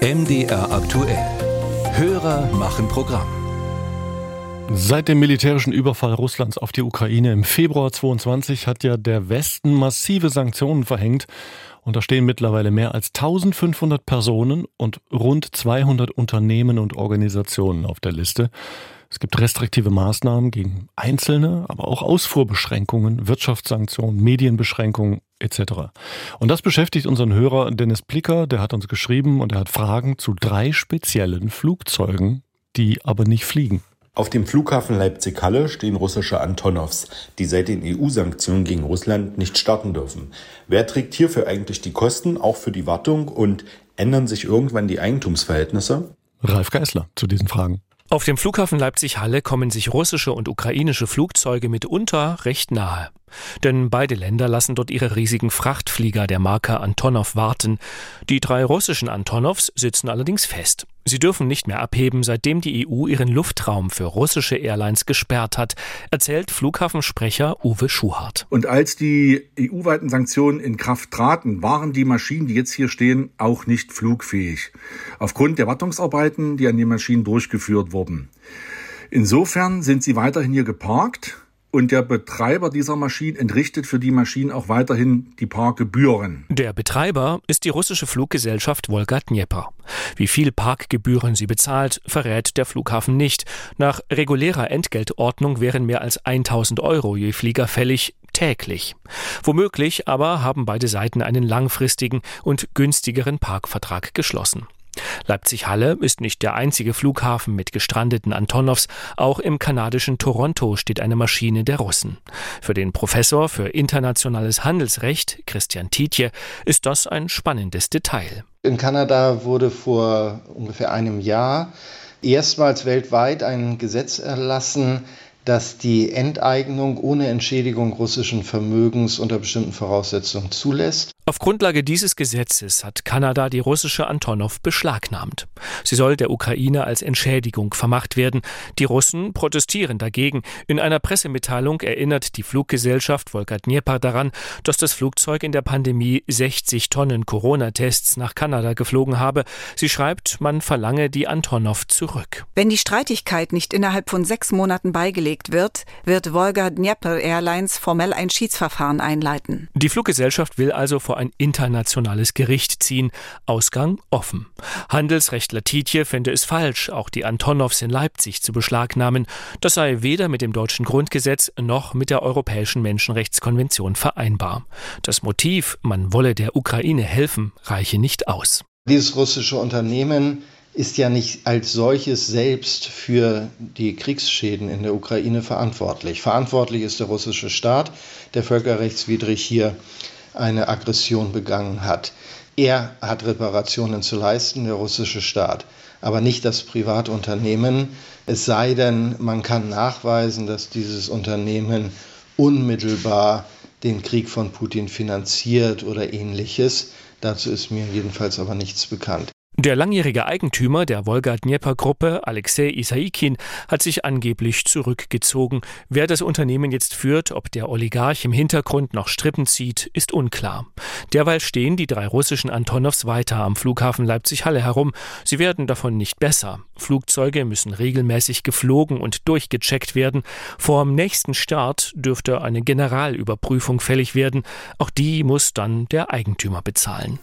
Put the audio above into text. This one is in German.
MDR aktuell. Hörer machen Programm. Seit dem militärischen Überfall Russlands auf die Ukraine im Februar 22 hat ja der Westen massive Sanktionen verhängt und da stehen mittlerweile mehr als 1500 Personen und rund 200 Unternehmen und Organisationen auf der Liste. Es gibt restriktive Maßnahmen gegen Einzelne, aber auch Ausfuhrbeschränkungen, Wirtschaftssanktionen, Medienbeschränkungen etc. Und das beschäftigt unseren Hörer Dennis Blicker, der hat uns geschrieben und er hat Fragen zu drei speziellen Flugzeugen, die aber nicht fliegen. Auf dem Flughafen Leipzig-Halle stehen russische Antonovs, die seit den EU-Sanktionen gegen Russland nicht starten dürfen. Wer trägt hierfür eigentlich die Kosten, auch für die Wartung und ändern sich irgendwann die Eigentumsverhältnisse? Ralf Geißler zu diesen Fragen. Auf dem Flughafen Leipzig-Halle kommen sich russische und ukrainische Flugzeuge mitunter recht nahe. Denn beide Länder lassen dort ihre riesigen Frachtflieger der Marke Antonov warten. Die drei russischen Antonovs sitzen allerdings fest. Sie dürfen nicht mehr abheben, seitdem die EU ihren Luftraum für russische Airlines gesperrt hat, erzählt Flughafensprecher Uwe Schuhart. Und als die EU-weiten Sanktionen in Kraft traten, waren die Maschinen, die jetzt hier stehen, auch nicht flugfähig. Aufgrund der Wartungsarbeiten, die an den Maschinen durchgeführt wurden. Insofern sind sie weiterhin hier geparkt und der Betreiber dieser Maschinen entrichtet für die Maschinen auch weiterhin die Parkgebühren. Der Betreiber ist die russische Fluggesellschaft Volga Dnieper. Wie viel Parkgebühren sie bezahlt, verrät der Flughafen nicht. Nach regulärer Entgeltordnung wären mehr als 1000 Euro je Flieger fällig, täglich. Womöglich aber haben beide Seiten einen langfristigen und günstigeren Parkvertrag geschlossen. Leipzig-Halle ist nicht der einzige Flughafen mit gestrandeten Antonovs. Auch im kanadischen Toronto steht eine Maschine der Russen. Für den Professor für internationales Handelsrecht, Christian Tietje, ist das ein spannendes Detail. In Kanada wurde vor ungefähr einem Jahr erstmals weltweit ein Gesetz erlassen, das die Enteignung ohne Entschädigung russischen Vermögens unter bestimmten Voraussetzungen zulässt. Auf Grundlage dieses Gesetzes hat Kanada die russische Antonov beschlagnahmt. Sie soll der Ukraine als Entschädigung vermacht werden. Die Russen protestieren dagegen. In einer Pressemitteilung erinnert die Fluggesellschaft Volga Dnieper daran, dass das Flugzeug in der Pandemie 60 Tonnen Corona-Tests nach Kanada geflogen habe. Sie schreibt, man verlange die Antonov zurück. Wenn die Streitigkeit nicht innerhalb von sechs Monaten beigelegt wird, wird Volga Dnieper Airlines formell ein Schiedsverfahren einleiten. Die Fluggesellschaft will also vor ein internationales Gericht ziehen. Ausgang offen. Handelsrechtler Tietje fände es falsch, auch die Antonovs in Leipzig zu beschlagnahmen. Das sei weder mit dem deutschen Grundgesetz noch mit der Europäischen Menschenrechtskonvention vereinbar. Das Motiv, man wolle der Ukraine helfen, reiche nicht aus. Dieses russische Unternehmen ist ja nicht als solches selbst für die Kriegsschäden in der Ukraine verantwortlich. Verantwortlich ist der russische Staat, der völkerrechtswidrig hier eine Aggression begangen hat. Er hat Reparationen zu leisten, der russische Staat, aber nicht das Privatunternehmen. Es sei denn, man kann nachweisen, dass dieses Unternehmen unmittelbar den Krieg von Putin finanziert oder ähnliches. Dazu ist mir jedenfalls aber nichts bekannt. Der langjährige Eigentümer der Wolga-Dnieper-Gruppe, Alexei Isaikin, hat sich angeblich zurückgezogen. Wer das Unternehmen jetzt führt, ob der Oligarch im Hintergrund noch Strippen zieht, ist unklar. Derweil stehen die drei russischen Antonovs weiter am Flughafen Leipzig-Halle herum. Sie werden davon nicht besser. Flugzeuge müssen regelmäßig geflogen und durchgecheckt werden. Vor dem nächsten Start dürfte eine Generalüberprüfung fällig werden. Auch die muss dann der Eigentümer bezahlen.